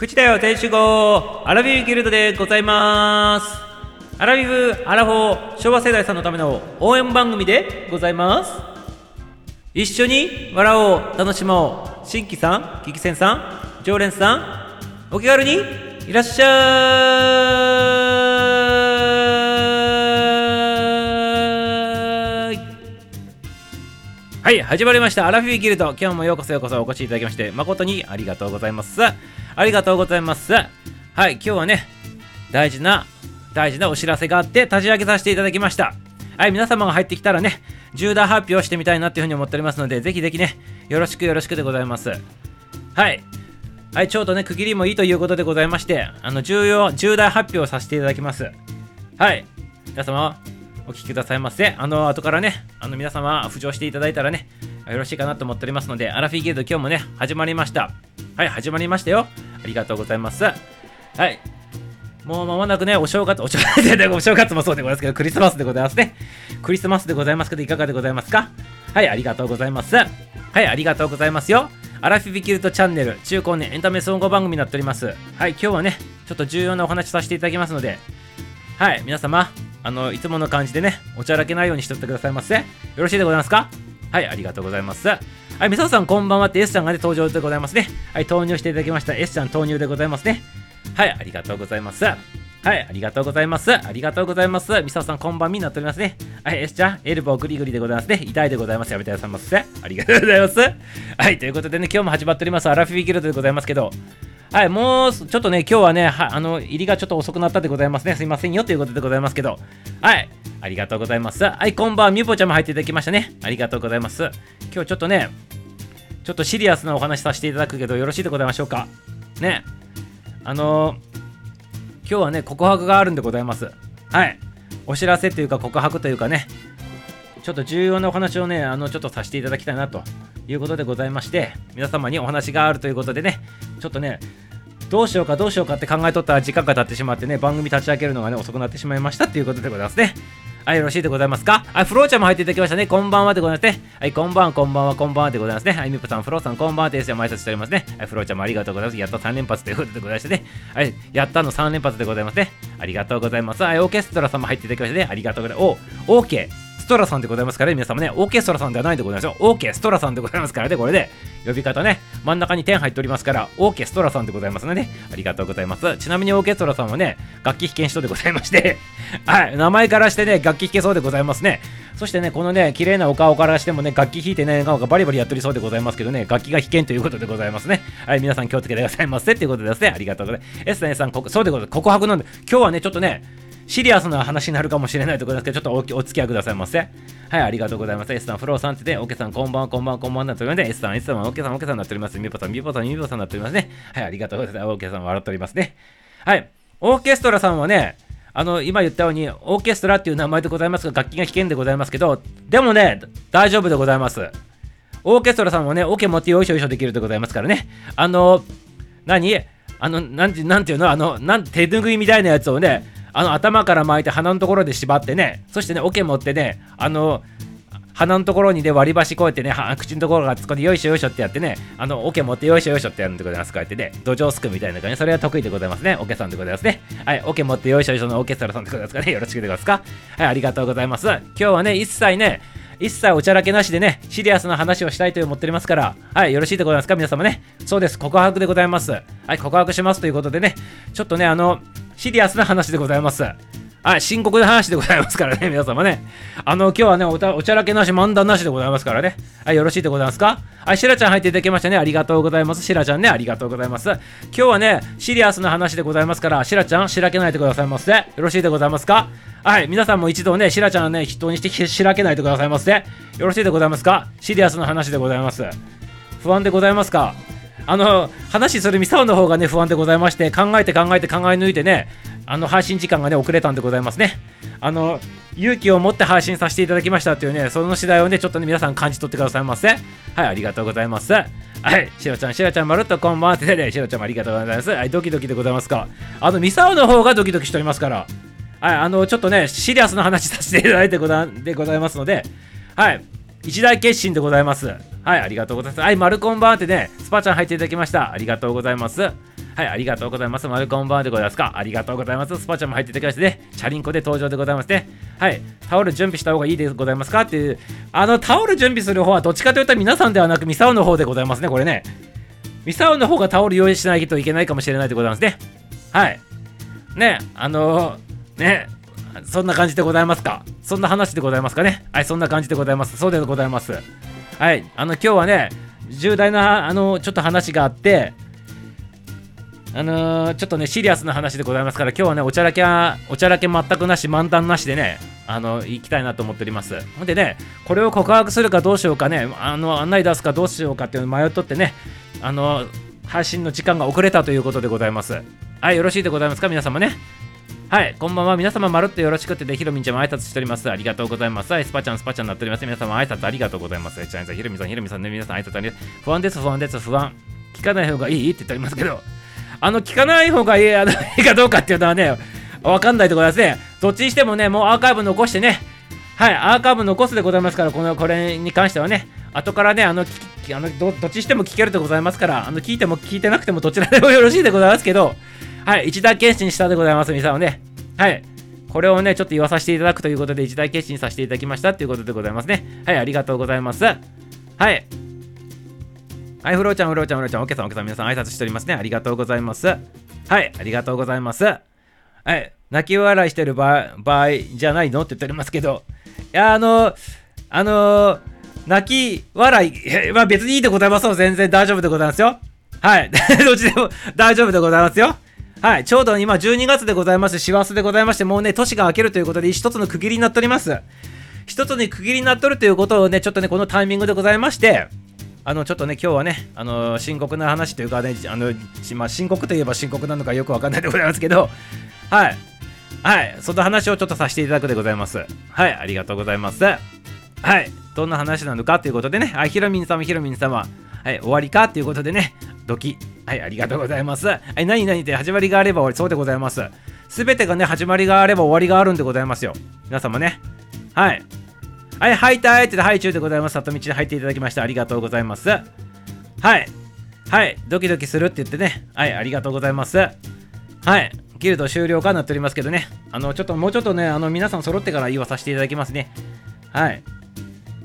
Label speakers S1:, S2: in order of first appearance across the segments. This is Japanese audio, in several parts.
S1: 口だよ天守号。アラビブギルドでございます。アラビブアラフォー昭和世代さんのための応援番組でございます。一緒に笑おう楽しもう。新規さん聞き戦さん常連さんお気軽にいらっしゃい。はい始まりました。アラフィビギルド。今日もようこそようこそお越しいただきまして誠にありがとうございます。ありがとうございます。はい今日はね大事な大事なお知らせがあって立ち上げさせていただきました。はい皆様が入ってきたらね重大発表してみたいなっていうふうに思っておりますのでぜひぜひねよろしくよろしくでございます。はい。はい、ちょうどね、区切りもいいということでございまして、あの、重要、重大発表させていただきます。はい。皆様、お聞きくださいませ。あの、後からね、あの、皆様、浮上していただいたらね、よろしいかなと思っておりますので、アラフィーギルド今日もね、始まりました。はい、始まりましたよ。ありがとうございます。はい。もう間もなくね、お正月、お正月で、お正月もそうでございますけど、クリスマスでございますね。クリスマスでございますけど、いかがでございますか？はい、ありがとうございます。はい、ありがとうございますよ。アラフィビキルトチャンネル中高年エンタメ総合番組になっております。はい、今日はね、ちょっと重要なお話させていただきますので、はい、皆様、あの、いつもの感じでね、おちゃらけないようにしておってくださいませ。よろしいでございますか？はい、ありがとうございます。はい、みささんこんばんはって S ちゃんがね、登場でございますね。はい、投入していただきました S ちゃん投入でございますね。はい、ありがとうございます。はい、ありがとうございます。ありがとうございます。みささん、こんばんみになっておりますね。はい、S ちゃん、エルボーグリグリでございますね。痛いでございます。やめてくださいませ。ありがとうございます。はい、ということでね、今日も始まっております、アラフィビギルドでございますけど、はい、もう、ちょっとね、今日はね、はあの、入りがちょっと遅くなったでございますね。すいませんよということでございますけど、はい、ありがとうございます。はい、こんばんは、みぽちゃんも入っていただきましたね。ありがとうございます。今日ちょっとね、ちょっとシリアスなお話させていただくけど、よろしいでございましょうか？ね、あの今日はね、告白があるんでございます。はい。お知らせというか告白というかね、ちょっと重要なお話をね、あの、ちょっとさせていただきたいなということでございまして、皆様にお話があるということでね、ちょっとね、どうしようかどうしようかって考えとったら時間が経ってしまってね、番組立ち上げるのがね、遅くなってしまいましたっていうことでございますね。はい、よろしいでございますか？はい、フローちゃんも入っていただきましたね。こんばんはでございますね。はい、こんばんは、こんばんは、こんばんはでございますね。はい、みぽさん、フローさん、こんばんはですよ。挨拶しておりますね。はい、フローちゃんもありがとうございます。やっと3連発ということでございましてね。はい、やったの3連発でございますね。ありがとうございます。はい、オーケストラさんも入っていただきましたね。ありがとうございます。お、オーケー。ストラさんでございますからね、皆様ね、オーケストラさんではないでございますよ。オーケストラさんでございますからね、これで、呼び方ね、真ん中に点入っておりますから、オーケストラさんでございますので、ね、ありがとうございます。ちなみにオーケストラさんはね、楽器弾けん人でございまして、はい、名前からしてね、楽器弾けそうでございますね。そしてね、このね、綺麗なお顔からしてもね、楽器弾いてね、なんかバリバリやってるそうでございますけどね、楽器が弾けんということでございますね。はい、皆さん気をつけてくださいませっていうことでですね。ありがとうございます。S さん、こそうでございます。告白なんで、今日はね、ちょっとね、シリアスな話になるかもしれないところですけど、ちょっとおお付き合いくださいませ。はい、ありがとうございます。S さん、フローさんってね、オケさん、こんばんは、こんばんは、こんばんはなっておりますね。S さん、S さん、オケさん、オケさんになっております。みぽさん、みぽさん、みぽさんになっておりますね。はい、ありがとうございます。オケさん、笑っておりますね。はい、オーケストラさんはね、あの、今言ったように、オーケストラっていう名前でございますが、楽器が危険でございますけど、でもね、大丈夫でございます。オーケストラさんもね、オケ持ってよいしょよいしょできるでございますからね。あの、何？あの、なんて、なんていうの？あの、なん手ぬぐいみたいなやつをね、あの頭から巻いて鼻のところで縛ってね、そしてね、桶持ってね、あの、鼻のところにね、割り箸こうやってね、口のところが突っ込んでよいしょよいしょってやってね、あの、桶持ってよいしょよいしょってやるんでございます。こうやってね、土壌すくみたいな感じ、それは得意でございますね。桶さんでございますね。はい、桶持ってよいしょよいしょのオーケストラさんでございますかね。よろしくでございますか？はい、ありがとうございます。今日はね、一切ね、一切おちゃらけなしでね、シリアスな話をしたいと思っておりますから、はい、よろしいでございますか、皆様ね。そうです、告白でございます。はい、告白しますということでね、ちょっとね、あの、シリアスな話でございます。はい、深刻な話でございますからね、皆様ね。あの、今日はねおた、おちゃらけなし、漫談なしでございますからね。はい、よろしいでございますか？はい、シラちゃん入っていただきましたね。ありがとうございます。シラちゃんね、ありがとうございます。今日はね、シリアスな話でございますから、シラちゃん、しらけないでくださいませ。よろしいでございますか？はい、皆さんも一度ね、シラちゃんをね、人にしてしらけないでくださいませ。よろしいでございますか？シリアスな話でございます。不安でございますか？あの、話するミサオの方がね、不安でございまして、考えて考えて考え抜いてね、あの、配信時間がね、遅れたんでございますね。あの、勇気を持って配信させていただきましたっていうね、その次第をね、ちょっとね、皆さん感じ取ってくださいませ。はい、ありがとうございます。はい、しろちゃん、しろちゃん、まるっとこんばんはってね、しろちゃんもありがとうございます。はい、ドキドキでございますか。あの、ミサオの方がドキドキしておりますから、はい、あの、ちょっとね、シリアスな話させていただいてござでございますので、はい、一大決心でございます。はい、ありがとうございます。はい、マルコンバーンってね、スパちゃん入っていただきました。ありがとうございます。はい、ありがとうございます。マルコンバーでございますか？ありがとうございます。スパちゃんも入っててくださいね。チャリンコで登場でございますね。はい、タオル準備した方がいいでございますか？っていう、あの、タオル準備する方はどっちかというと皆さんではなくミサオの方でございますね、これね。ミサオの方がタオル用意しないといけないかもしれないでございますね。はい。ね、あのー、ね、そんな感じでございますか？そんな話でございますかね？はい、そんな感じでございます。そうでございます。はい、あの、今日はね、重大な、あの、ちょっと話があって、あのーちょっとね、シリアスな話でございますから、今日はね、おちゃらけ、おちゃらけ全くなし、漫談なしでね、あの、行きたいなと思っております。ほんでね、これを告白するかどうしようかね、あの、案内出すかどうしようかっていうのを迷っとってね、あの、配信の時間が遅れたということでございます。はい、よろしいでございますか、皆様ね。はい、こんばんは。皆様、まるっとよろしくってで、ひろみんちゃんも挨拶しております。ありがとうございます。はい、スパちゃん、スパちゃんになっております。皆様、挨拶ありがとうございます。ちゃんさん、ひろみさん、ひろみさんね、皆さん、挨拶ありがとう。不安です、不安です、不安。聞かない方がいいって言っておりますけど、あの、聞かない方がいいあのいいかどうかっていうのはね、わかんないところですね。どっちにしてもね、もうアーカイブ残してね、はい、アーカイブ残すでございますから、この、これに関してはね、後からね、あの、あのどどっちにしても聞けるでございますから、あの、聞いても聞いてなくてもどちらでもよろしいでございますけど、はい、一大決心したでございます、皆さんはね。はい。これをね、ちょっと言わさせていただくということで、一大決心させていただきましたということでございますね。はい、ありがとうございます。はい。はい、フローちゃん、フローちゃん、フローちゃん、オケさん、オケさん、皆さん挨拶しておりますね。ありがとうございます。はい、ありがとうございます。はい、泣き笑いしてる場合場合じゃないのって言っておりますけど、いや、あの、あの、泣き笑いは別にいいでございますよ。全然大丈夫でございますよ。はい、どっちでも大丈夫でございますよ。はい、ちょうど今12月でございます。師走でございまして、もうね、年が明けるということで、一つの区切りになっております。一つに区切りになっとるということをね、ちょっとね、このタイミングでございまして、あの、ちょっとね、今日はね、あの深刻な話というかね、あの、まあ、深刻といえば深刻なのかよくわかんないでございますけど、はい。はい、その話をちょっとさせていただくでございます。はい、ありがとうございます。はい、どんな話なのかということでね、はい、ひろみん様、ひろみん様、はい、終わりかということでね、ドキ。はい、ありがとうございます。はい、何々って始まりがあれば終わり、そうでございます。すべてがね、始まりがあれば終わりがあるんでございますよ。皆様ね。はい。はい、はいたいって、はい、中でございます。里道に入っていただきまして、ありがとうございます。はい。はい、ドキドキするって言ってね、はい、ありがとうございます。はい、ギルド終了かなっておりますけどね、あの、ちょっともうちょっとね、あの、皆さん揃ってから言わさせていただきますね。はい。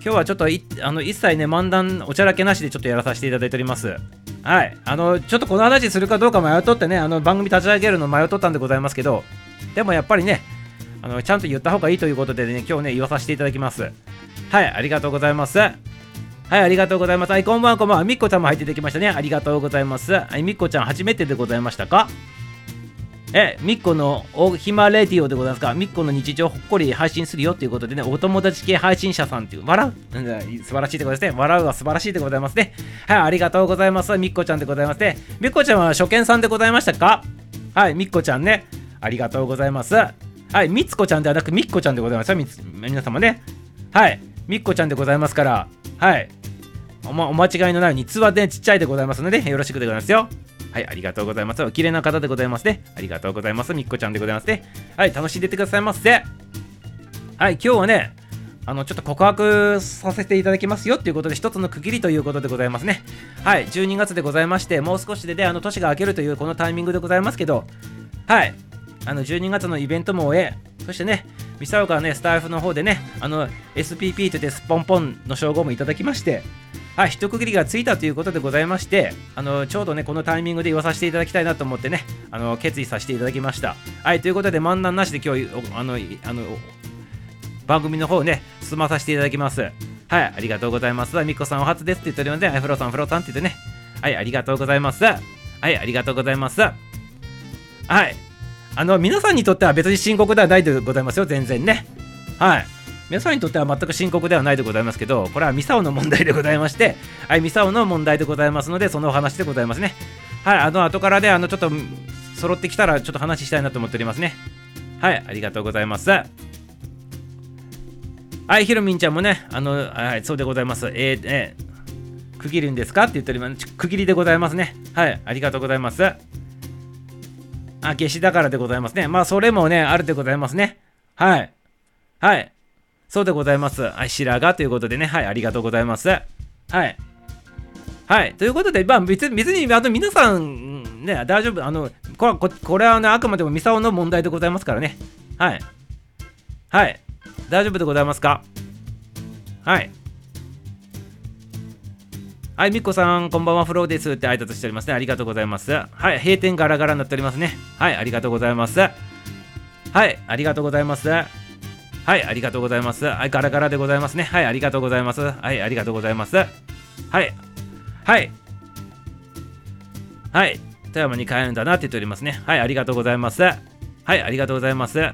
S1: 今日はちょっとあの一切ね、漫談おちゃらけなしでちょっとやらさせていただいております。はい。あの、ちょっとこの話するかどうか迷っとってね、あの、番組立ち上げるの迷っとったんでございますけど、でもやっぱりね、あの、ちゃんと言った方がいいということでね、今日ね、言わさせていただきます。はい、ありがとうございます。はい、ありがとうございます。はい、こんばんは、こんばんは。みっこちゃんも入っていただきましたね。ありがとうございます。はい、みっこちゃん、初めてでございましたか？え、みっこのおひまレディオでございますか？みっこの日常ほっこり配信するよということでね、お友達系配信者さんっていう、笑ううん素晴らしいでございますね。笑うは素晴らしいでございますね。はい、ありがとうございます。みっこちゃんでございますね。みっこちゃんは初見さんでございましたか？はい、みっこちゃんね。ありがとうございます。はい、みつこちゃんではなくみっこちゃんでございますよ。みつ皆様ね。はい、みっこちゃんでございますから、はい。お,、お間違いのないように、つはね、ちっちゃいでございますので、よろしくでございますよ。はい、ありがとうございます。お綺麗な方でございますね。ありがとうございます。みっこちゃんでございますね。はい、楽しんでってくださいませ。はい、今日はね、あの、ちょっと告白させていただきますよっていうことで、一つの区切りということでございますね。はい、12月でございまして、もう少しでね、あの、年が明けるというこのタイミングでございますけど、はい、あの、12月のイベントも終え、そしてね、ミサオからね、スタイフの方でね、あの、SPP と言ってスポンポンの称号もいただきまして、はい、一区切りがついたということでございまして、あの、ちょうどね、このタイミングで言わさせていただきたいなと思ってね、あの、決意させていただきました。はい、ということで、漫談なしで今日、あの、あの、番組の方ね、進まさせていただきます。はい、ありがとうございます。みっこさんお初ですって言っておりますね。はい、フロさん、フロさんって言ってね。はい、ありがとうございます。はい、ありがとうございます。はい。あの、皆さんにとっては別に深刻ではないでございますよ、全然ね。はい。皆さんにとっては全く深刻ではないでございますけど、これはミサオの問題でございまして、はい、ミサオの問題でございますので、そのお話でございますね。はい、あの、後からで、あの、ちょっと、揃ってきたら、ちょっと話したいなと思っておりますね。はい、ありがとうございます。はい、ひろみんちゃんもね、あの、はい、そうでございます。えー、えー、区切るんですかって言っております。区切りでございますね。はい、ありがとうございます。あ、夏至だからでございますね。まあ、それもね、あるでございますね。はい。はい。そうでございます。はい、白髪ということでね、はい、ありがとうございます。はい。はい。ということで、まあ、別に、別に、あの、皆さん、ね、大丈夫、あの、これここれは、ね、あくまでもミサオの問題でございますからね。はい。はい。大丈夫でございますか？はい。はい、みっこさん、こんばんは、フローですって挨拶しておりますね。ありがとうございます。はい、閉店ガラガラになっておりますね。はい、ありがとうございます。はい、ありがとうございます。はい、ありがとうございます。はい、ガラガラでございますね。はい、ありがとうございます。はい、ありがとうございます。はい、はい、はい、富山に帰るんだなって言っておりますね。はい、ありがとうございます。はい、ありがとうございます。は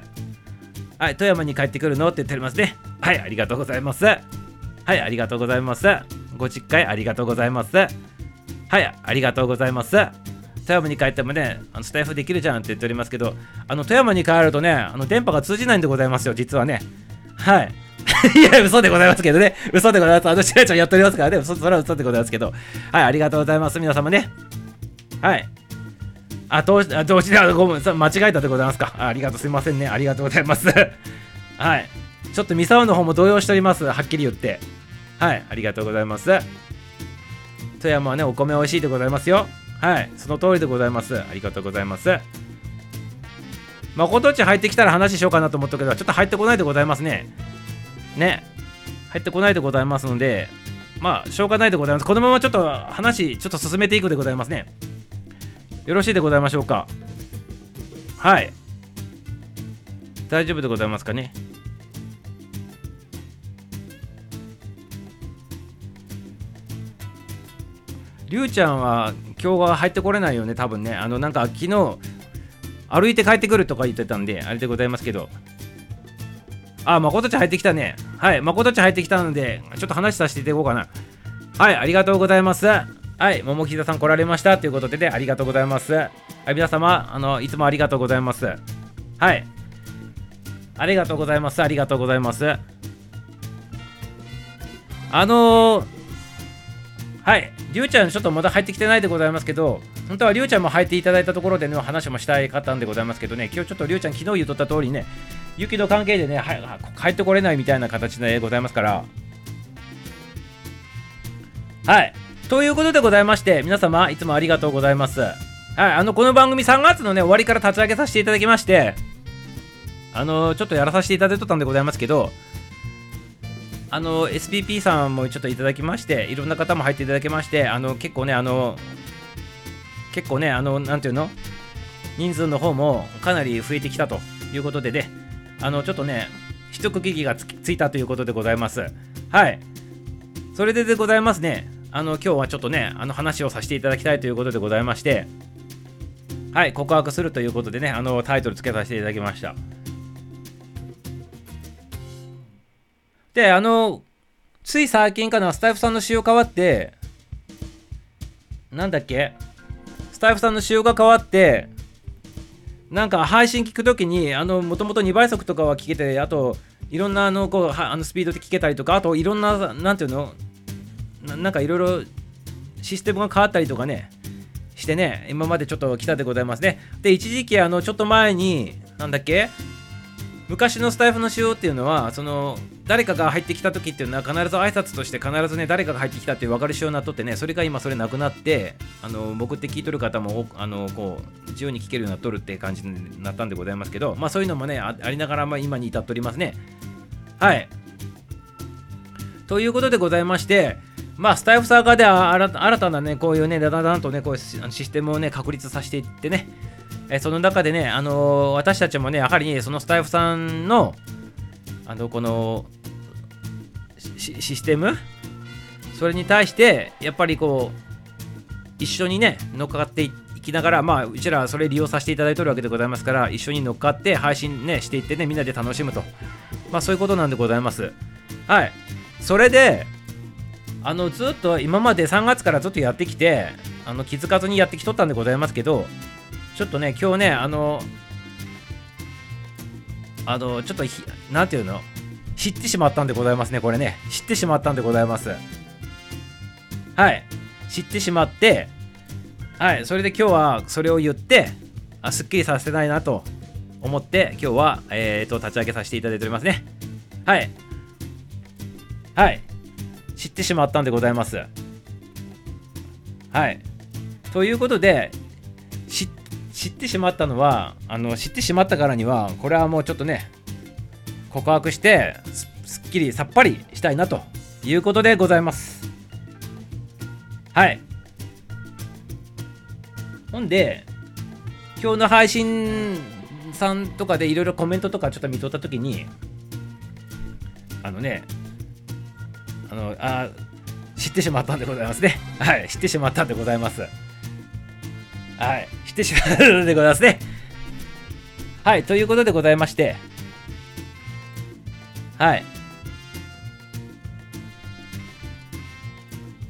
S1: い、富山に帰ってくるの？って言っておりますね。はい、ありがとうございます。はい、ありがとうございます。ご実家ありがとうございます。はい、ありがとうございます。富山に帰ってもね、あのスタイフできるじゃんって言っておりますけど、あの富山に帰るとね、あの電波が通じないんでございますよ、実はね。はい。いや、嘘でございますけどね。嘘でございます。あの、しらちゃんやっておりますからね。そそれは嘘でございますけど。はい、ありがとうございます。皆様ね。はい。あ、同時、同時で、ごめん、間違えたでございますか。あありがとう、すいませんね。ありがとうございます。はい。ちょっと三沢の方も動揺しております。はっきり言って。はい。ありがとうございます。富山はね、お米美味しいでございますよ。はい。その通りでございます。ありがとうございます。誠っち入ってきたら話しようかなと思ったけど、ちょっと入ってこないでございますね。ね。入ってこないでございますので、まあ、しょうがないでございます。このままちょっと話、ちょっと進めていくでございますね。よろしいでございましょうか？はい大丈夫でございますかね？りゅうちゃんは今日は入ってこれないよね多分ねあのなんか昨日歩いて帰ってくるとか言ってたんであれでございますけどあ、まことちゃん入ってきたね。はい、まことちゃん入ってきたので、ちょっと話させていただこうかな。はい、ありがとうございます。はい、桃木座さん来られましたということで、ね、ありがとうございます。はい、皆様、あの、いつもありがとうございます。はい。ありがとうございます。ありがとうございます。あのー、はい、りゅうちゃん、ちょっとまだ入ってきてないでございますけど、本当はりゅうちゃんも入っていただいたところでの話もしたい方でございますけどね、今日ちょっとりゅうちゃん、昨日言っとった通りね、雪の関係でね、は帰ってこれないみたいな形でございますから、はい。ということでございまして、皆様、いつもありがとうございます。はい、あの、この番組3月のね、終わりから立ち上げさせていただきまして、あの、ちょっとやらさせていただいとったんでございますけど、あの、SPP さんもちょっといただきまして、いろんな方も入っていただきまして、あの、結構ね、あの、結構ね、あの、なんていうの？人数の方もかなり増えてきたということでね、あの、ちょっとね、一区切りがついたということでございます。はい。それででございますね。あの今日はちょっとねあの話をさせていただきたいということでございましてはい告白するということでねあのタイトルつけさせていただきましたであのつい最近かなスタイフさんの仕様変わってなんだっけ？スタイフさんの仕様が変わってなんか配信聞くときにあのもともと2倍速とかは聞けてあといろんなあのこうあのスピードで聞けたりとかあといろんななんていうの？なんかいろいろシステムが変わったりとかね、してね、今までちょっと来たでございますね。で、一時期、あの、ちょっと前に、なんだっけ？昔のスタイフの仕様っていうのは、その、誰かが入ってきた時っていうのは必ず挨拶として必ずね、誰かが入ってきたって分かる仕様になっとってね、それが今それなくなって、あの、僕って聞いとる方も、あの、こう、自由に聞けるようになっとるって感じになったんでございますけど、まあそういうのもね、ありながら、ま今に至っておりますね。はい。ということでございまして、まあ、スタイフサーガーで新たなね、こういうね、だだだんとね、こういうシステムをね、確立させていってね、えその中でね、あのー、私たちもね、やはり、ね、そのスタイフさんの、あの、この、システム？それに対して、やっぱりこう、一緒にね、乗っかっていきながら、まあ、うちらそれ利用させていただいてるわけでございますから、一緒に乗っかって配信ね、していってね、みんなで楽しむと。まあ、そういうことなんでございます。はい。それで、あのずっと今まで3月からずっとやってきてあの気づかずにやってきとったんでございますけどちょっとね今日ねあのあのちょっと何ていうの？知ってしまったんでございますねこれね。知ってしまったんでございます。はい。知ってしまってはい。それで今日はそれを言ってあすっきりさせないなと思って今日はえっ、ー、と立ち上げさせていただいておりますね。はい。はい。知ってしまったんでございます。はい。ということで、知ってしまったのはあの知ってしまったからにはこれはもうちょっとね告白してすっきりさっぱりしたいなということでございます。はい。ほんで今日の配信さんとかでいろいろコメントとかちょっと見とった時にあのねあのあ知ってしまったんでございますね。はい知ってしまったんでございます。はい知ってしまったんでございますね。はいということでございましてはい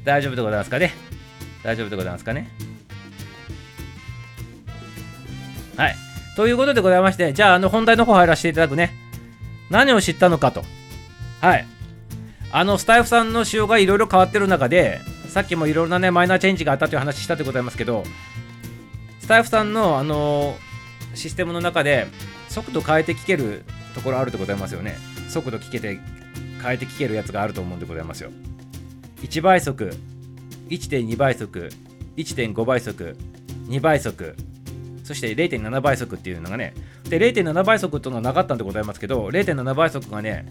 S1: 大丈夫でございますかね？大丈夫でございますかね？はい。ということでございまして、じゃあ、あの、本題の方入らせていただくね。何を知ったのかと。はい。あの、スタイフさんの仕様がいろいろ変わってる中で、さっきもいろいろなね、マイナーチェンジがあったという話したでございますけど、スタイフさんの、あの、システムの中で、速度変えて聞けるところあるでございますよね。速度聞けて、変えて聞けるやつがあると思うんでございますよ。1倍速、1.2倍速、1.5倍速、2倍速、そして0.7倍速っていうのがね、で、0.7倍速っていうのはなかったんでございますけど、0.7倍速がね、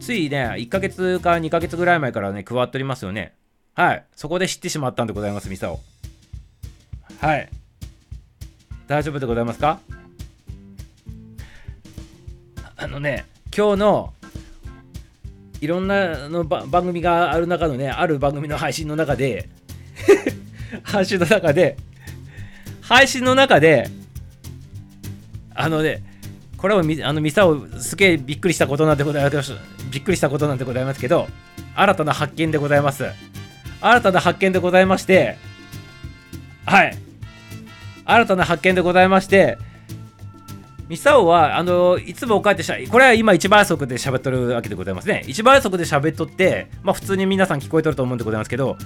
S1: ついね、1ヶ月か2ヶ月ぐらい前からね、加わっておりますよね。はい。そこで知ってしまったんでございます、ミサを。はい。大丈夫でございますか？あのね、今日のいろんなの番組がある中のね、ある番組の配信の中で 配信の中で配信の中で、あのね、これはあのミサをすげえびっくりしたことなんでございますびっくりしたことなんでございますけど、新たな発見でございます。新たな発見でございまして、はい。新たな発見でございまして、ミサオは、あの、いつもこうやってしゃ、これは今1倍速で喋っとるわけでございますね。1倍速で喋っとって、まあ普通に皆さん聞こえとると思うんでございますけど、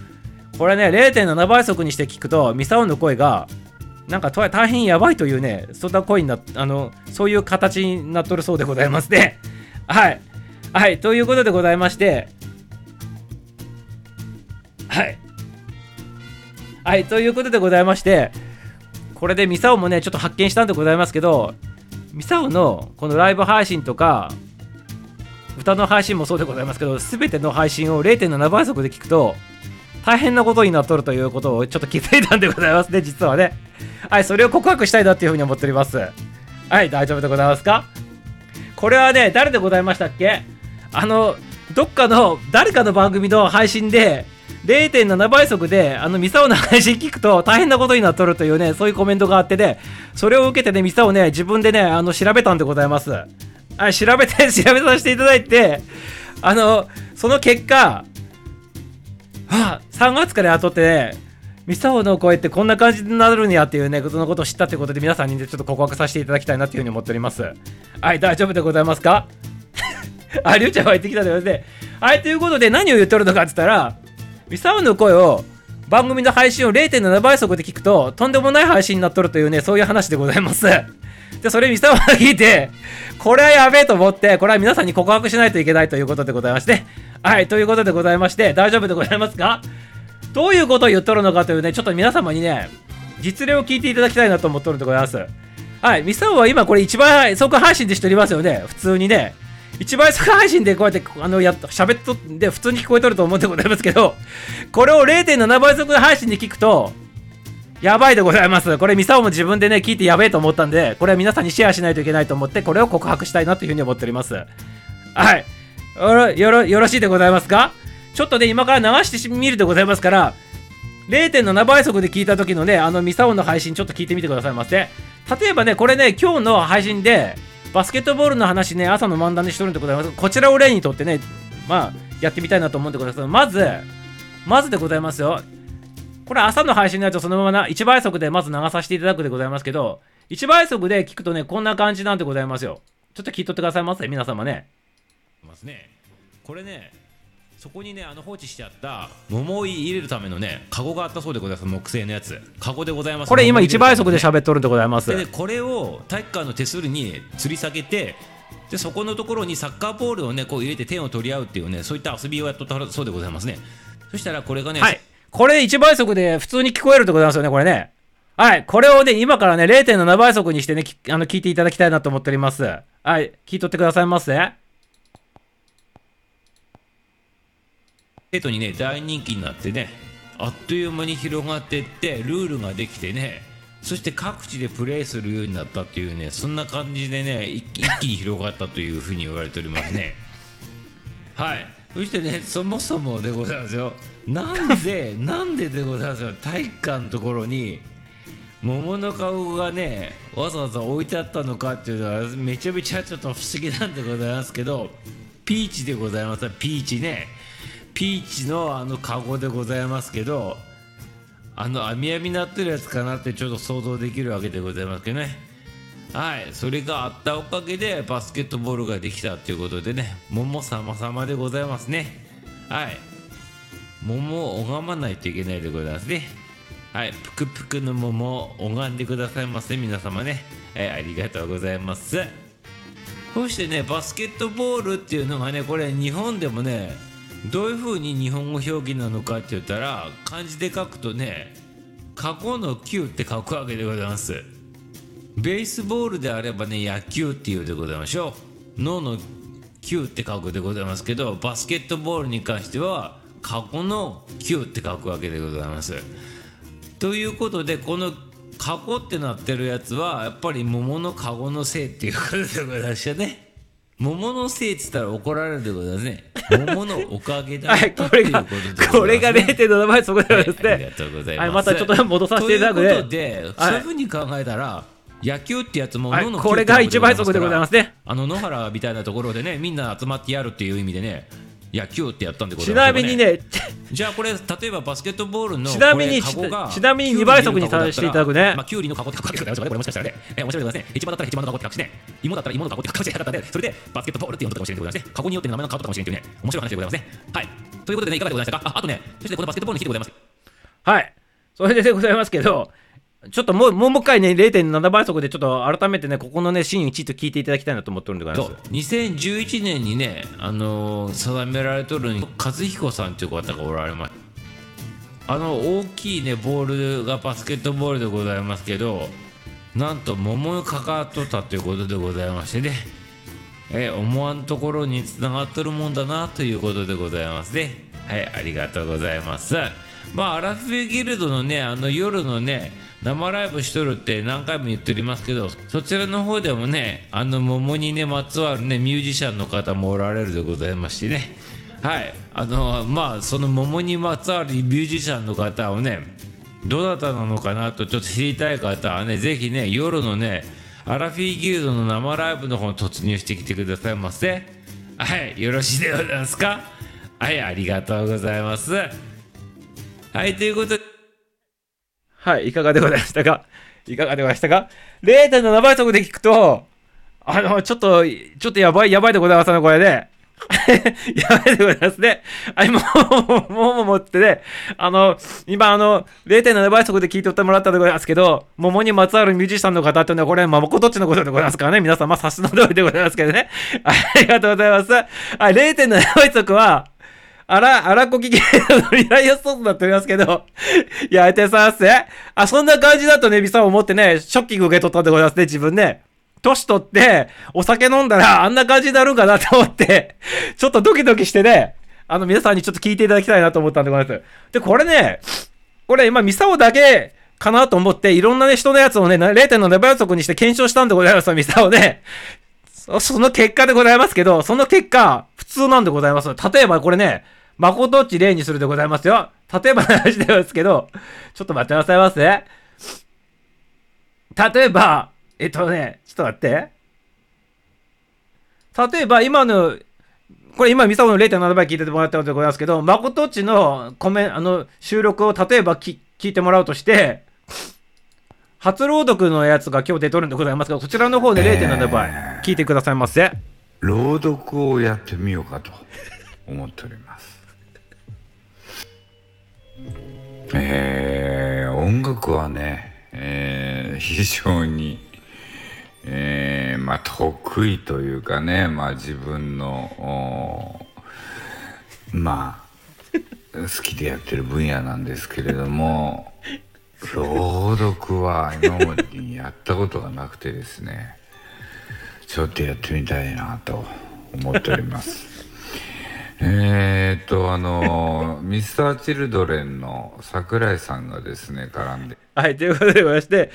S1: これね、0.7倍速にして聞くと、ミサオの声が、なんか大変やばいというね、そんな声になあの、そういう形になっとるそうでございますね。はい。はい、ということでございまして、はい。はい、ということでございまして、これでミサオもね、ちょっと発見したんでございますけど、ミサオのこのライブ配信とか、歌の配信もそうでございますけど、すべての配信を0.7倍速で聞くと、大変なことになっとるということをちょっと気づいたんでございますね、実はね。はい、それを告白したいなっていうふうに思っております。はい、大丈夫でございますか？これはね、誰でございましたっけ？あの、どっかの、誰かの番組の配信で、0.7倍速で、あの、ミサオの配信聞くと大変なことになっとるというね、そういうコメントがあってね、それを受けてね、ミサオね、自分でね、あの、調べたんでございます。はい、調べて、調べさせていただいて、あの、その結果、あ、3月から雇ってね、ミサオの声ってこんな感じになるんやっていうね、そのことを知ったということで皆さんにねちょっと告白させていただきたいなっていうふうに思っております。はい、大丈夫でございますか？あ、りゅうちゃん入ってきたということで、はい、ということで何を言っとるのかって言ったら、ミサオの声を番組の配信を0.7倍速で聞くと、とんでもない配信になっとるというね、そういう話でございます。で、それミサオが聞いて、これはやべえと思って、これは皆さんに告白しないといけないということでございまして、はい、ということでございまして、大丈夫でございますか？どういうことを言っとるのかというね、ちょっと皆様にね、実例を聞いていただきたいなと思っとるんでございます。はい、ミサオは今これ一倍速配信でしておりますよね、普通にね。一倍速配信でこうやって、あの、やっと、喋っとって普通に聞こえとると思うんでございますけど、これを0.7倍速配信で聞くと、やばいでございます。これ、ミサオも自分でね、聞いてやべえと思ったんで、これは皆さんにシェアしないといけないと思って、これを告白したいなというふうに思っております。はい。よろ、よろしいでございますか？ちょっとね、今から流してみるでございますから、0.7倍速で聞いた時のね、あのミサオの配信ちょっと聞いてみてくださいませ。例えばね、これね、今日の配信で、バスケットボールの話ね、朝の漫談でしとるんでございます。こちらを例にとってね、まあ、やってみたいなと思うんでございます。まず、まずでございますよ。これ朝の配信のやつをそのままな1倍速でまず流させていただくでございますけど、1倍速で聞くとね、こんな感じなんでございますよ。ちょっと聞いとってくださいませ、皆様ね。ますね。これね、そこにねあの放置してあった桃を入れるためのねカゴがあったそうでございます木製のやつ。カゴでございます。これ今1倍速で喋っとるんでございます。でこれを体育館の手すりに吊り下げてでそこのところにサッカーボールをねこう入れて点を取り合うっていうねそういった遊びをやっとったそうでございますね。そしたらこれがね、はい、これ1倍速で普通に聞こえるってございますよねこれね。はい、これをね、今からね、0.7倍速にしてね、きあの聞いていただきたいなと思っております。はい、聞いとってくださいませ。
S2: 生徒にね大人気になってねあっという間に広がっていってルールができてねそして各地でプレーするようになったっていうねそんな感じでね 一気に広がったというふうに言われておりますね。はい。そしてねそもそもでございますよ。なんで なんででございますよ。体育館のところに桃の顔がねわざわざ置いてあったのかっていうのはめちゃめちゃちょっと不思議なんでございますけどピーチでございます。ピーチねピーチのあのカゴでございますけどあの網網になってるやつかなってちょっと想像できるわけでございますけどね。はいそれがあったおかげでバスケットボールができたということでね。桃様様でございますね。はい。桃を拝まないといけないでございますね。はいぷくぷくの桃を拝んでくださいませ皆様ね、はい、ありがとうございます。そしてねバスケットボールっていうのがねこれ日本でもねどういう風に日本語表記なのかって言ったら漢字で書くとね過去の9って書くわけでございます。ベースボールであればね野球っていうでございましょう。脳の9って書くでございますけどバスケットボールに関しては過去の9って書くわけでございます。ということでこの過去ってなってるやつはやっぱり桃のカゴのせいっていうことでございましたね。桃のせいっつったら怒られるでございますね。桃のおかげだ
S1: はい、
S2: ったってい
S1: これが
S2: うことでございます、
S1: これが0.7倍速でですね。
S2: はいありがとうございます。
S1: はいまたちょっと戻させていただくね
S2: ということで、
S1: はい
S2: そういうふうに考えたら、野球ってやつも
S1: はいこれが1倍速でございますね。
S2: あの野原みたいなところでね、みんな集まってやるっていう意味でね、野球ってやったんでござ
S1: ち
S2: いますよ
S1: なみに、ね、
S2: じゃあこれ、例えばバスケットボールの
S1: ちなみにちなみに2倍速にさせていただくね
S2: まあ、キュウリのカゴって書くわけでございますよこれもしかしたらね、えー面白いですね。ヘチマだったらヘチマのカゴって書くしね、芋だったら芋のカゴって書くかもしれなかったんで、それでバスケットボールって呼んだかもしれないでございますね。カゴによって名前が変わったかもしれないというね、面白い話でございますね。はい。ということでね、いかがでございましたかああとね、そしてこのバスケットボールについてございます。
S1: はい。それででございますけど、ちょっともう、もう一回ね、0.7倍速でちょっと改めてね、ここのね、シーン1と聞いていただきたいなと思ってるんでございます
S2: う。2011年にね、あのー定められとる和彦さんという方がおられますあの大きいねボールがバスケットボールでございますけどなんと桃にかかっとったということでございましてね。え思わんところにつながっとるもんだなということでございますね。はいありがとうございます。まあアラフィギルドのねあの夜のね生ライブしとるって何回も言っておりますけどそちらの方でもねあの桃にねまつわるねミュージシャンの方もおられるでございましてね。はい。あのまあその桃にまつわるミュージシャンの方をねどなたなのかなとちょっと知りたい方はねぜひね夜のねアラフィーギルドの生ライブの方に突入してきてくださいませ。はい。よろしいでございますか？はい。ありがとうございます。はい。ということで
S1: はい、いかがでございましたか？いかがでございましたか ?0.7 倍速で聞くと、あの、ちょっと、ちょっとやばい、やばいでございますね、これね。やばいでございますね。はい、もう、もう、もう、もうってね、あの、今、あの、0.7倍速で聞いておってもらったでございますけど、桃にまつわるミュージシャンの方っていうのは、これ、まあ、僕どっちのことでございますからね。皆さん、まあ、差しの通りでございますけどね。ありがとうございます。はい、0.7倍速は、あら、あらこき系の未来予想になっておりますけど、やめてさせ。あ、そんな感じだとね、ビサを思ってね、ショッキング受け取ったんでございますね、自分ね。年取って、お酒飲んだら、あんな感じになるんかなと思って、ちょっとドキドキしてね、あの、皆さんにちょっと聞いていただきたいなと思ったんでございます。で、これね、これ今、ミサオだけかなと思って、いろんなね、人のやつをね、0.7倍速にして検証したんでございますよ、ミサオね。その結果でございますけど、その結果、普通なんでございます。例えばこれね、誠っち例にするでございますよ。例えばの話ですけど、ちょっと待ってくださいませ。例えば、えっとね、ちょっと待って。例えば、今の、これ今、ミサオの0.7倍聞いててもらったのでございますけど、誠っちのコメあの、収録を例えばき聞いてもらうとして、初朗読のやつが今日出とるんでございますけど、そちらの方で0.7倍聞いてくださいませ。
S3: 朗読をやってみようかと思っております。えー、音楽はね、えー 非常に、えーまあ、得意というかね、まあ、自分のおまあ 好きでやってる分野なんですけれども朗 朗読は今までにやったことがなくてですねちょっとやってみたいなと思っておりますえーっとあの ミスターチルドレンの桜井さんがですね絡んで
S1: はい、ということでございまして、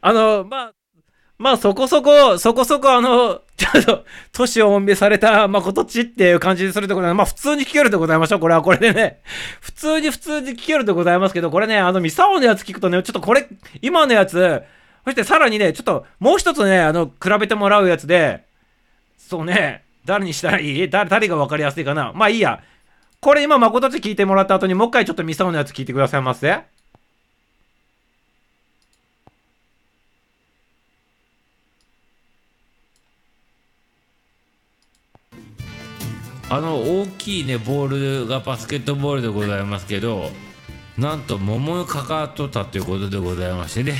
S1: あの、まあ、まあそこそこ、そこそこあの、ちょっと、年をおんべされた誠っちっていう感じにするでございます。まあ普通に聞けるでございましょう。これはこれでね。普通に普通に聞けるでございますけど、これね、あの、ミサオのやつ聞くとね、ちょっとこれ、今のやつ、そしてさらにね、ちょっともう一つね、あの、比べてもらうやつで、そうね、誰にしたらいい？誰誰が分かりやすいかな？まあいいや。これ今誠っち聞いてもらった後にもう一回ちょっとミサオのやつ聞いてくださいませ？
S2: あの大きいねボールがバスケットボールでございますけどなんと桃に関わっとったということでございましてね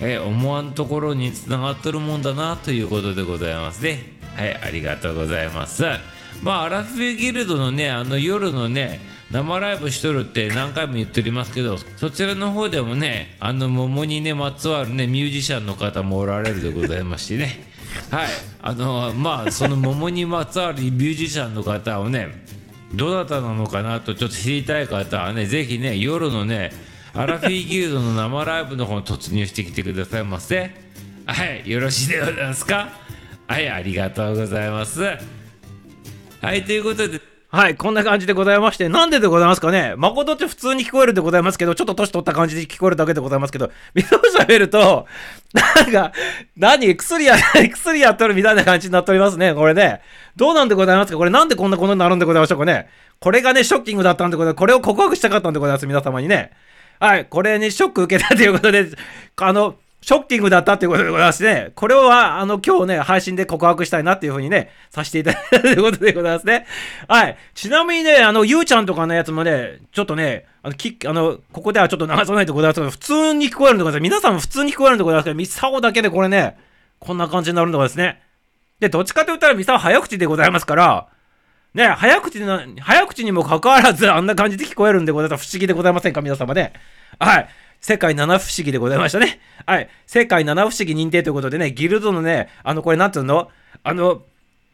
S2: え思わんところにつながっとるもんだなということでございますねはいありがとうございます。まあアラフィフギルドのねあの夜のね生ライブしとるって何回も言っておりますけどそちらの方でもねあの桃にねまつわるねミュージシャンの方もおられるでございましてね。はいあのまあその桃にまつわるミュージシャンの方をねどなたなのかなとちょっと知りたい方はねぜひね夜のねアラフィーギルドの生ライブの方に突入してきてくださいませ。はいよろしいでございますか？はいありがとうございますはいということで
S1: はい、こんな感じでございまして、なんででございますかね誠って普通に聞こえるでございますけど、ちょっと年取った感じで聞こえるだけでございますけど、みんな喋ると、なんか、何薬や、薬やっとるみたいな感じになっておりますね、これね。どうなんでございますか？これなんでこんなことになるんでございましょうかね？これがね、ショッキングだったんでございます。これを告白したかったんでございます、皆様にね。はい、これにショック受けたということで、あの、ショッキングだったということでございましてね、これは、あの、今日ね、配信で告白したいなっていうふうにね、させていただいたということでございますね。はい。ちなみにね、あの、ゆうちゃんとかのやつもね、ちょっとね、あの、きあのここではちょっと流さないでございますけど、普通に聞こえるんでございます。皆さんも普通に聞こえるんでございますけど、ミサオだけでこれね、こんな感じになるんでございますね。で、どっちかと言ったらミサオ早口でございますから、ね、早口な、早口にもかかわらず、あんな感じで聞こえるんでございます。不思議でございませんか、皆様ね。はい。世界七不思議でございましたね。はい。世界七不思議認定ということでね、ギルドのね、あの、これなんていうの？あの、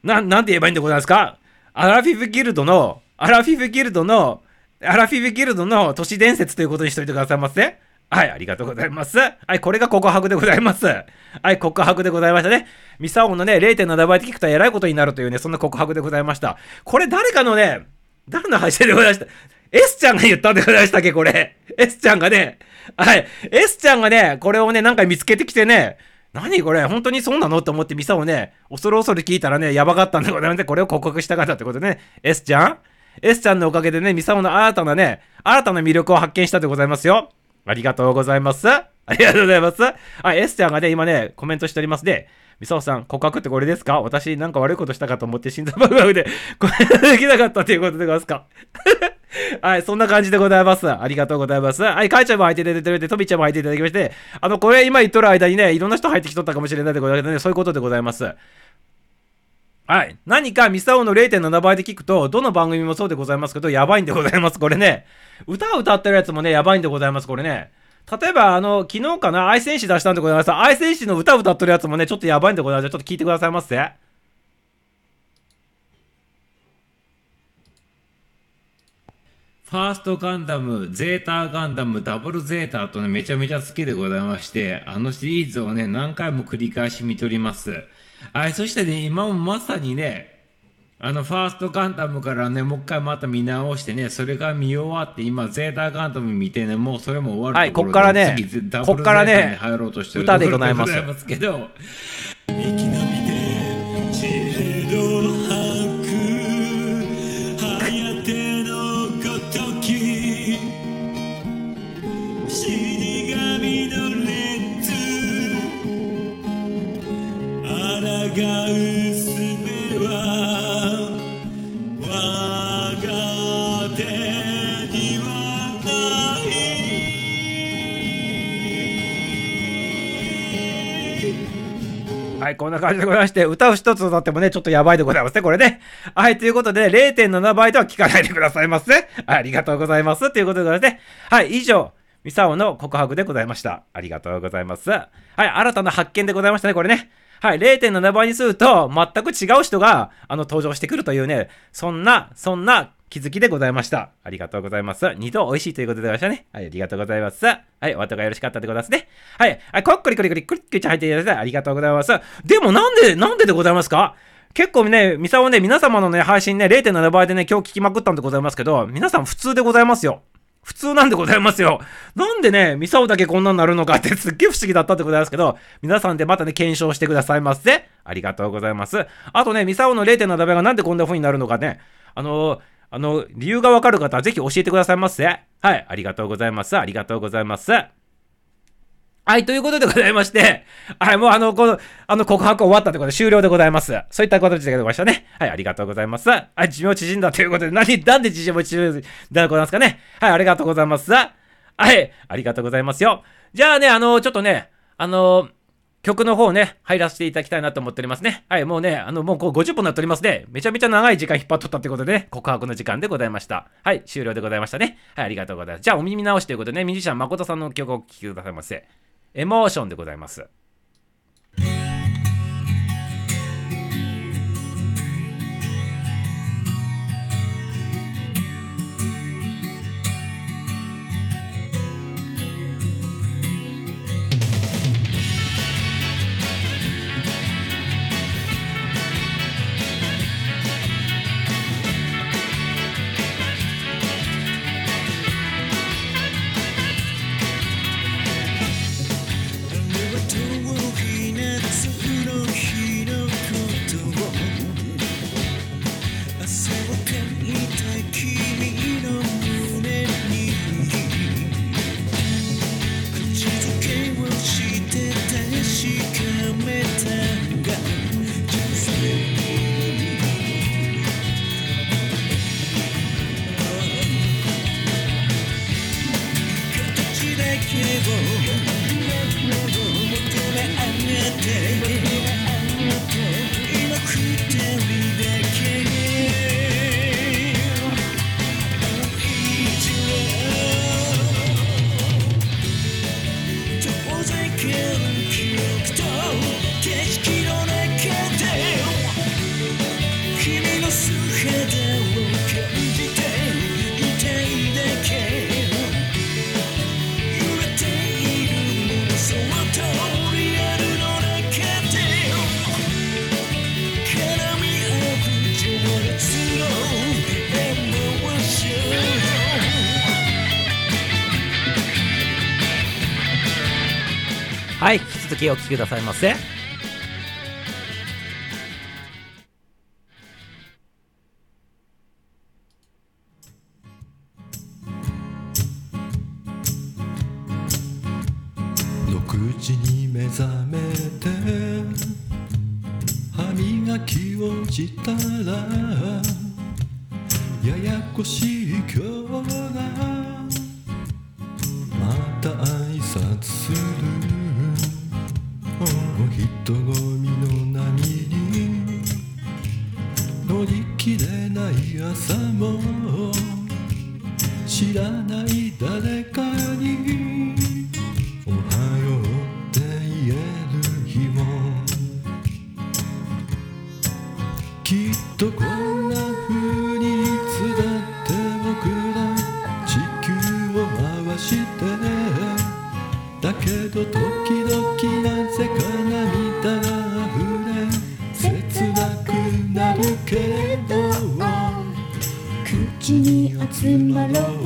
S1: な、なんて言えばいいんでございますか？アラフィフギルドの、アラフィフギルドの、アラフィフギルドの都市伝説ということにしといてくださいませ。はい、ありがとうございます。はい、これが告白でございます。はい、告白でございましたね。ミサオのね、0.7倍で聞くとえらいことになるというね、そんな告白でございました。これ誰かのね、誰の配信でございました ?S ちゃんが言ったんでございましたっけ？これ。S ちゃんがね、はい。S ちゃんがね、これをね、なんか見つけてきてね、何これ本当にそうなのと思ってミサをね、恐る恐る聞いたらね、やばかったんでございまして、これを告白したかったってことね、S ちゃん ?S ちゃんのおかげでね、ミサオの新たなね、新たな魅力を発見したでございますよ。ありがとうございます。ありがとうございます。はい、S ちゃんがね、今ね、コメントしておりますで、ミサオさん、告白ってこれですか？私なんか悪いことしたかと思って心臓バクバクで、これできなかったということでございますか？はい、そんな感じでございます。ありがとうございます。はい、かいちゃんも入っていただいてて、とびちゃんも入っていただきまして、あの、これ今言っとる間にね、いろんな人入ってきとったかもしれないでございますね。そういうことでございます。はい。何かミサオの0.7倍で聞くと、どの番組もそうでございますけど、やばいんでございます。これね。歌を歌ってるやつもね、やばいんでございます。これね。例えば、あの、昨日かな、愛戦士出したんでございます。愛戦士の歌歌ってるやつもね、ちょっとやばいんでございます。ちょっと聞いてくださいませ。
S2: ファーストガンダム、ゼータガンダム、ダブルゼータとね、めちゃめちゃ好きでございまして、あのシリーズをね、何回も繰り返し見とります。はい、そしてね、今もまさにね、あの、ファーストガンダムからね、もう一回また見直してね、それが見終わって、今、ゼータガンダム見てね、もうそれも終わる
S1: はい
S2: ところで、
S1: こっからねこっからね
S2: ゼータに入ろうとしてる
S1: 歌でございます
S2: けど、
S1: こんな感じでございまして、歌を一つ歌ってもね、ちょっとやばいでございますね、これね。はい、ということで、0.7倍とは聞かないでくださいませ。ありがとうございます。ということでございまして、はい、以上、ミサオの告白でございました。ありがとうございます。はい、新たな発見でございましたね、これね。はい、0.7倍にすると、全く違う人が、あの、登場してくるというね、そんな、そんな気づきでございました。ありがとうございます。二度美味しいということでございましたね。はい、ありがとうございます。はい、お後がよろしかったでございますね。はい、はい、こっくりくりくりくりくりちゃん入っていただいてありがとうございます。でもなんで、なんででございますか？結構ね、ミサオね、皆様のね、配信ね、0.7倍でね、今日聞きまくったんでございますけど、皆さん普通でございますよ。普通なんでございますよ。なんでね、ミサオだけこんなになるのかってすっげえ不思議だったってございますけど、皆さんでまたね、検証してくださいませ。ありがとうございます。あとね、ミサオの0.7倍がなんでこんな風になるのかね、あのあの、理由がわかる方はぜひ教えてくださいませ。はい、ありがとうございます。ありがとうございます。はい、ということでございまして、はい、もうあの、この、あの、告白終わったということで終了でございます。そういった形でございましたね。はい、ありがとうございます。はい、寿命縮んだということで、何、なんで寿命縮んだことなんですかね。はい、ありがとうございます。はい、ありがとうございますよ。じゃあね、あの、ちょっとね、あの、曲の方ね、入らせていただきたいなと思っておりますね。はい、もうね、あの、もうこう50分になっておりますね。めちゃめちゃ長い時間引っ張っとったってことでね、告白の時間でございました。はい、終了でございましたね。はい、ありがとうございます。じゃあ、お耳直しということでね、ミュージシャン誠さんの曲をお聴きくださいませ。エモーションでございます。
S4: 上げ
S1: きお聴きくださいませ。
S5: きっとこんな風にいつだって僕ら地球を回してね。だけど時々なぜか涙が溢れ切なくなるけど。
S6: 口に集まろう。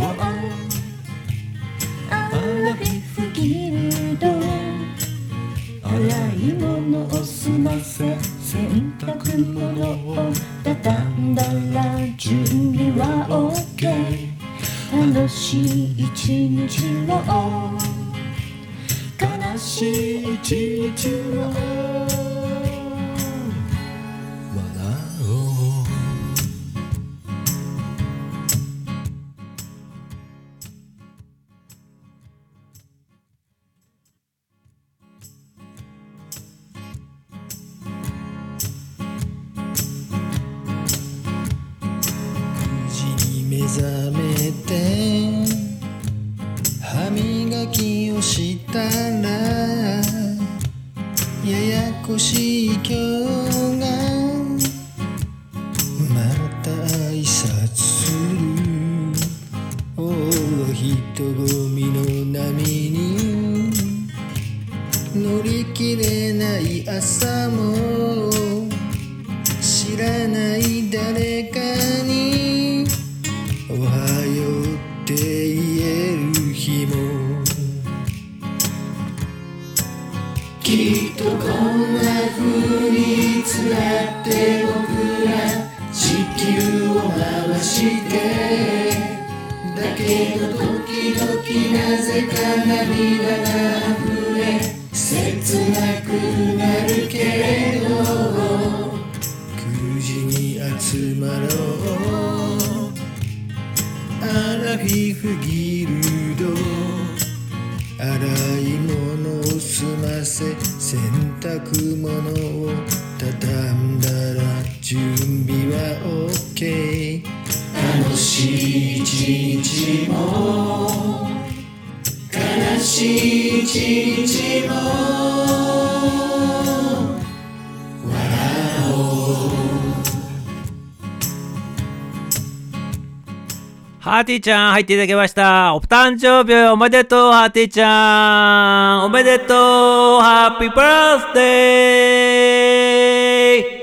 S1: ーティーちゃん入っていただきました。お誕生日おめでとう、ハーティーちゃん。おめでとう、ハッピーバースデー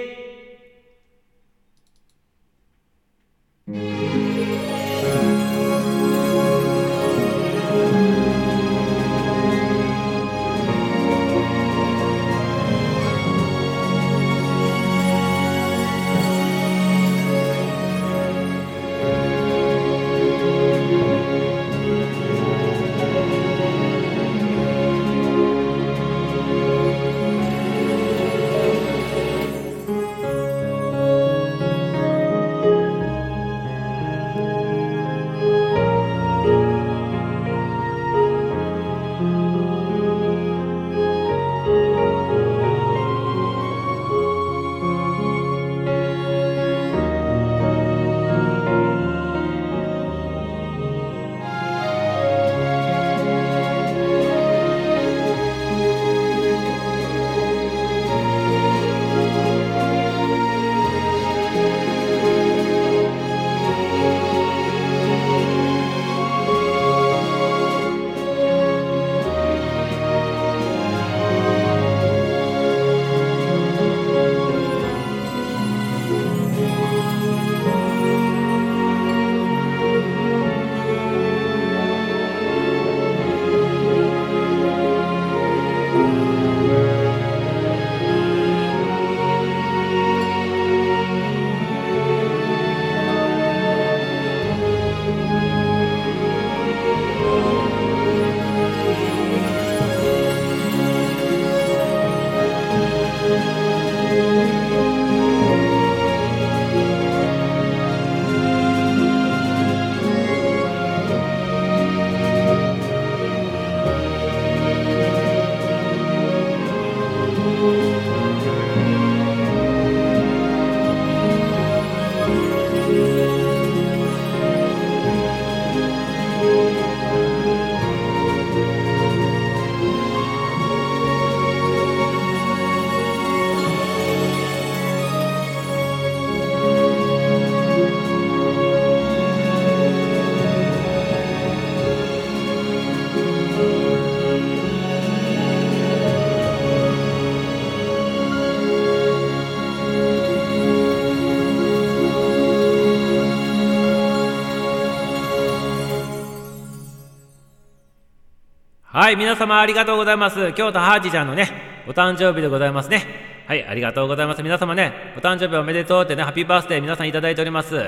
S1: はい、皆様ありがとうございます。京都ハーチちゃんのね、お誕生日でございますね。はい、ありがとうございます。皆様ね、お誕生日おめでとうってね、ハッピーバースデー皆さんいただいております。は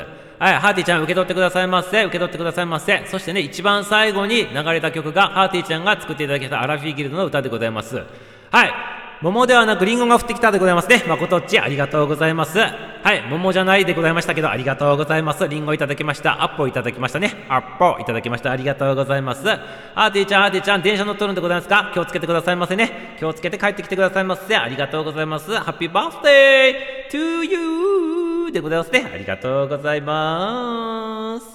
S1: い、ハーティーちゃん受け取ってくださいませ。受け取ってくださいませ。そしてね、一番最後に流れた曲が、ハーティーちゃんが作っていただきたアラフィーギルドの歌でございます。はい、桃ではなくリンゴが降ってきたでございますね。誠っち、ありがとうございます。はい、桃じゃないでございましたけど、ありがとうございます。リンゴいただきました。アッポいただきましたね。アッポいただきました。ありがとうございます。ハーティーちゃん、ハーティーちゃん、電車乗っとるんでございますか？気をつけてくださいませね。気をつけて帰ってきてくださいませ。ありがとうございます。ハッピーバースデー to you でございますね。ありがとうございます。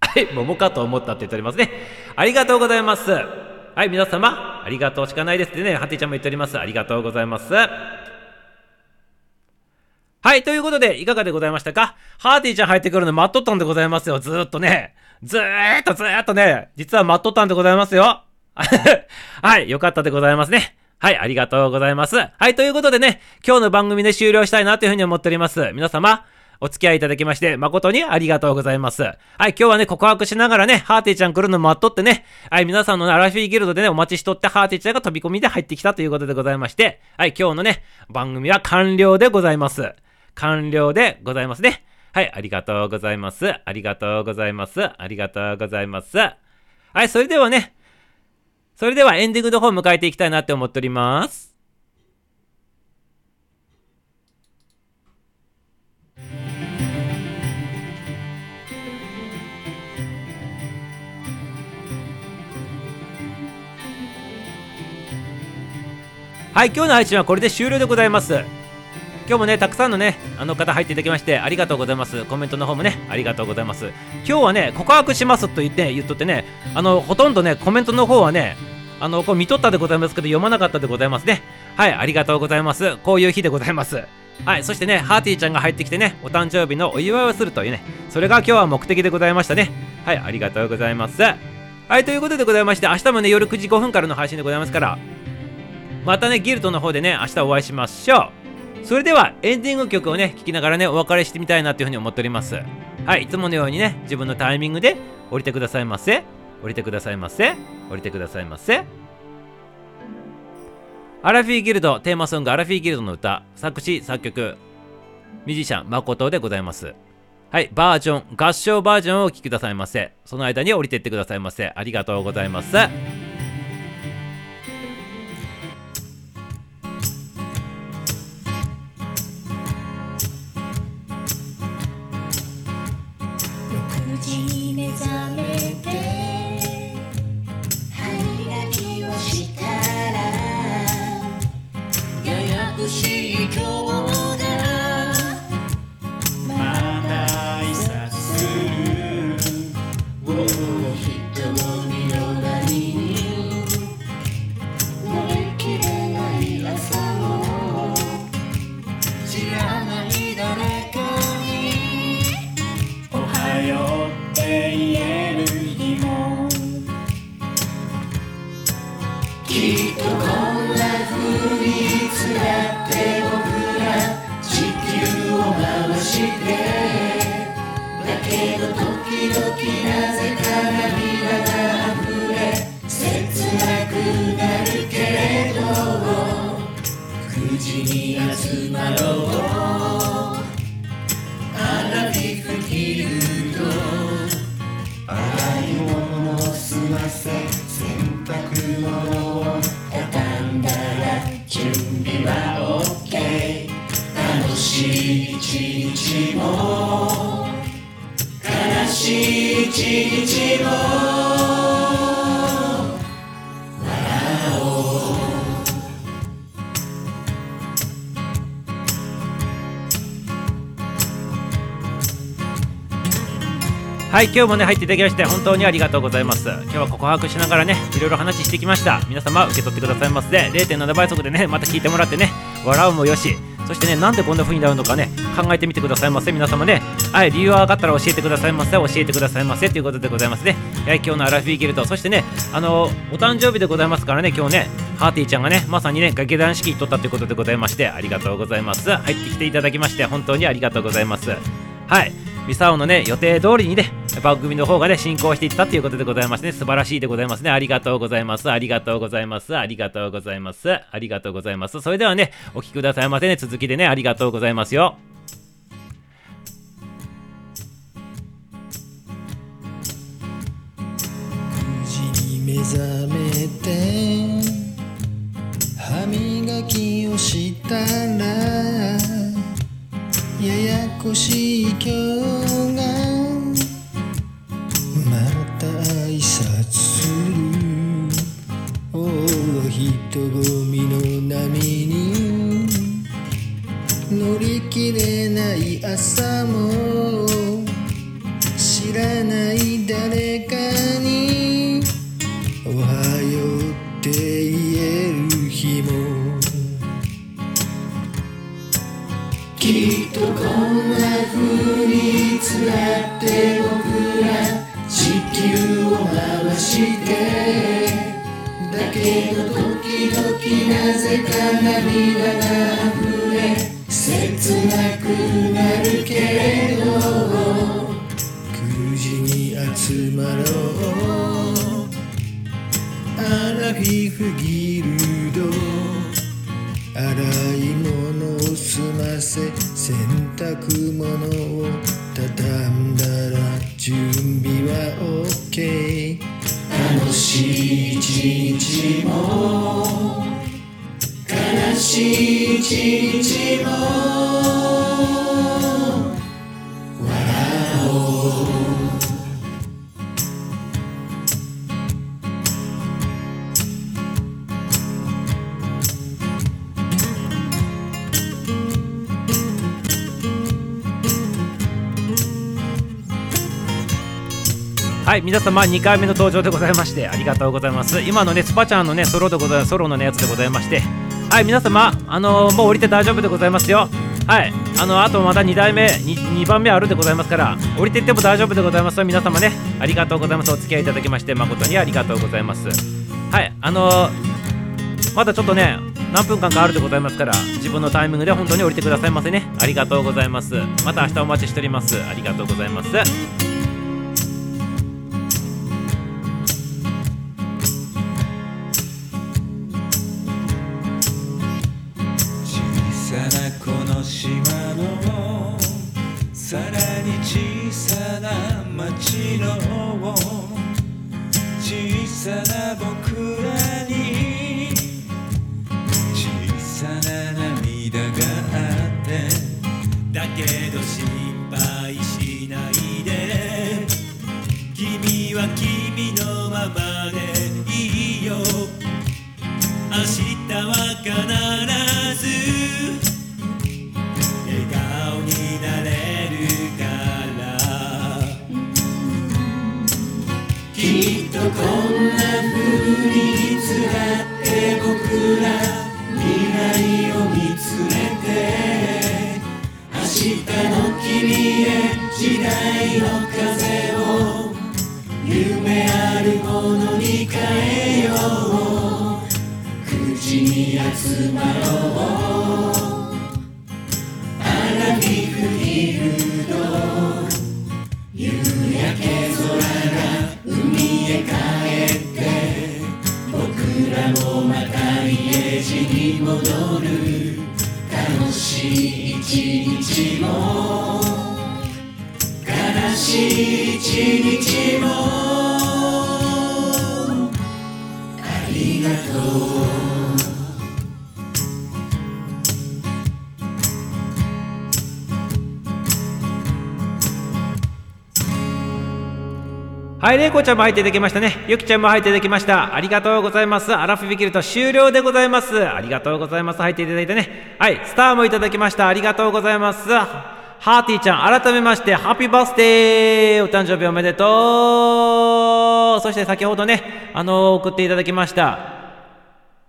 S1: はい、桃かと思ったって言っておりますね。ありがとうございます。はい、皆様、ありがとうしかないですってね、ハティちゃんも言っております。ありがとうございます。はい、ということで、いかがでございましたか？ハーティーちゃん入ってくるの待っとったんでございますよ、ずーっとね。ずーっとずーっとね、実は待っとったんでございますよ。はい、よかったでございますね。はい、ありがとうございます。はい、ということでね、今日の番組で終了したいなというふうに思っております。皆様、お付き合いいただきまして、誠にありがとうございます。はい、今日はね、告白しながらね、ハーティちゃん来るの待っとってね、はい、皆さんのね、アラフィーギルドでね、お待ちしとって、ハーティちゃんが飛び込みで入ってきたということでございまして、はい、今日のね、番組は完了でございます。完了でございますね。はい、ありがとうございます。ありがとうございます。ありがとうございます。はい、それではね、それではエンディングの方を迎えていきたいなって思っております。はい、今日の配信はこれで終了でございます。今日もね、たくさんのね、あの方入っていただきまして、ありがとうございます。コメントの方もね、ありがとうございます。今日はね、告白しますと言って、言っとってね、あの、ほとんどね、コメントの方はね、あの、こう見とったでございますけど、読まなかったでございますね。はい、ありがとうございます。こういう日でございます。はい、そしてね、ハーティーちゃんが入ってきてね、お誕生日のお祝いをするというね、それが今日は目的でございましたね。はい、ありがとうございます。はい、ということでございまして、明日もね、夜9時5分からの配信でございますから、またね、ギルドの方でね、明日お会いしましょう。それでは、エンディング曲をね、聴きながらね、お別れしてみたいなというふうに思っております。はい、いつものようにね、自分のタイミングで降りてくださいませ。降りてくださいませ。降りてくださいませ。アラフィーギルド、テーマソング、アラフィーギルドの歌、作詞、作曲、ミュージシャン、誠でございます。はい、バージョン、合唱バージョンをお聴きくださいませ。その間に降りてってくださいませ。ありがとうございます。
S6: に集まろうアラフィフギルド洗い物を済ませ洗濯物を畳んだら準備は OK 楽しい一日も悲しい一日も
S1: はい、今日もね、入っていただきまして、本当にありがとうございます。今日は告白しながらね、いろいろ話してきました。皆様、受け取ってくださいませ。0.7倍速でね、また聞いてもらってね、笑うもよし、そしてね、なんでこんな風になるのかね、考えてみてくださいませ。皆様ね、はい、理由は分かったら教えてくださいませ。教えてくださいませ。ということでございますね。はい、今日のアラフィーギルド、そしてね、あのお誕生日でございますからね、今日ね、ハーティーちゃんがね、まさにね、劇団四季にとったということでございまして、ありがとうございます。入ってきていただきまして、本当にありがとうございます。はい。ミサオのね、予定通りにね、番組の方がね、進行していったということでございますね。素晴らしいでございますね。ありがとうございます。ありがとうございます。ありがとうございます。ありがとうございます。それではね、お聞きくださいませね。続きでね、ありがとうございますよ。
S5: に目覚めて歯磨きをしたらややこしい今日がまた挨拶する。おお人混みの波に乗り切れない朝もは
S6: い
S1: 皆様2回目の登場でございましてありがとうございます。今のねスパちゃんのねソロでございソロのねやつでございましてはい皆様あのーもう降りて大丈夫でございますよ。はいあのあとまだ2台目 2, 2番目あるでございますから降りていっても大丈夫でございますよ。皆様ねありがとうございます。お付き合いいただきまして誠にありがとうございます。はいあのーまだちょっとね何分間かあるでございますから自分のタイミングで本当に降りてくださいませね。ありがとうございます。また明日お待ちしております。ありがとうございます。
S4: はい、れい
S1: こちゃんも入っていただきましたね。ゆきちゃんも入っていただきました。ありがとうございます。アラフィビキルト終了でございます。ありがとうございます。入っていただいてね。はい、スターもいただきました。ありがとうございます。ハーティーちゃん、改めまして、ハッピーバースデーお誕生日おめでとうそして先ほどね、あの送っていただきました。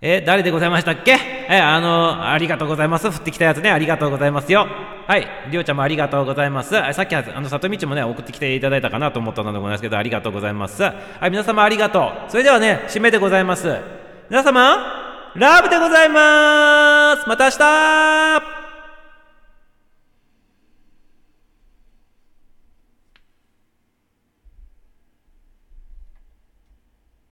S1: え、誰でございましたっけ？え、あの、ありがとうございます。降ってきたやつね、ありがとうございますよ。はい、りょうちゃんもありがとうございます。さっきは、あの、里道もね、送ってきていただいたかなと思ったのでございますけど、ありがとうございます。はい、皆様ありがとう。それではね、締めでございます。皆様、ラブでございますまた明日